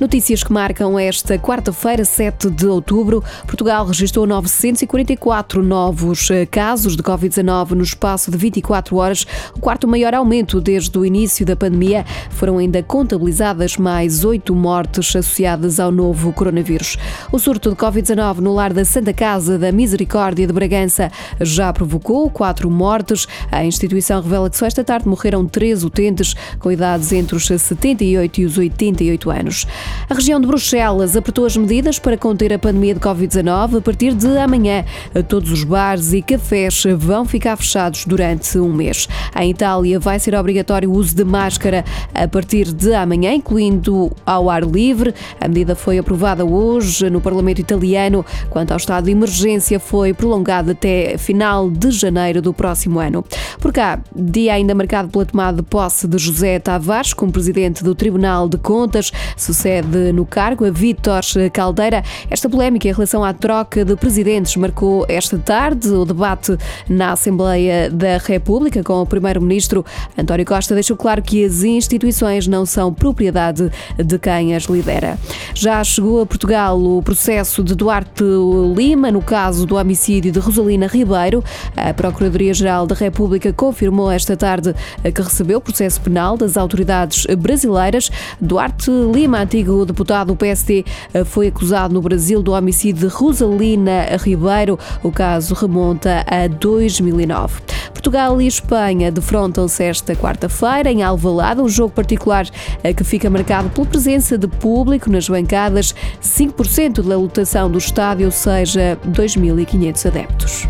Notícias que marcam esta quarta-feira, 7 de outubro. Portugal registrou 944 novos eh, casos de Covid-19 no espaço de 24 horas, o quarto maior aumento desde o início da pandemia. Foram ainda contabilizadas mais oito mortes associadas ao novo coronavírus. O surto de Covid-19 no lar da Santa Casa da Misericórdia de Bragança já provocou quatro mortes. A instituição revela que só esta tarde morreram três utentes com idades entre os 78 e os 88 anos. A região de Bruxelas apertou as medidas para conter a pandemia de Covid-19. A partir de amanhã, todos os bares e cafés vão ficar fechados durante um mês. Em Itália, vai ser obrigatório o uso de máscara a partir de amanhã, incluindo ao ar livre. A medida foi aprovada hoje no Parlamento italiano. Quanto ao estado de emergência, foi prolongado até final de janeiro do próximo ano. Por cá, dia ainda marcado pela tomada de posse de José Tavares como presidente do Tribunal de Contas. Sucede no cargo a Vítor Caldeira. Esta polémica em relação à troca de presidentes marcou esta tarde o debate na Assembleia da República com o primeiro-ministro. António Costa deixou claro que as instituições não são propriedade de quem as lidera. Já chegou a Portugal o processo de Duarte Lima no caso do homicídio de Rosalina Ribeiro. A Procuradoria-Geral da República confirmou esta tarde que recebeu processo penal das autoridades brasileiras. Duarte Lima, antigo deputado do PSD, foi acusado no Brasil do homicídio de Rosalina Ribeiro. O caso remonta a 2009. Portugal e Espanha defrontam-se esta quarta-feira em Alvalade, um jogo particular que fica marcado pela presença de público nas bancadas, 5% da lotação do estádio, ou seja, 2.500 adeptos.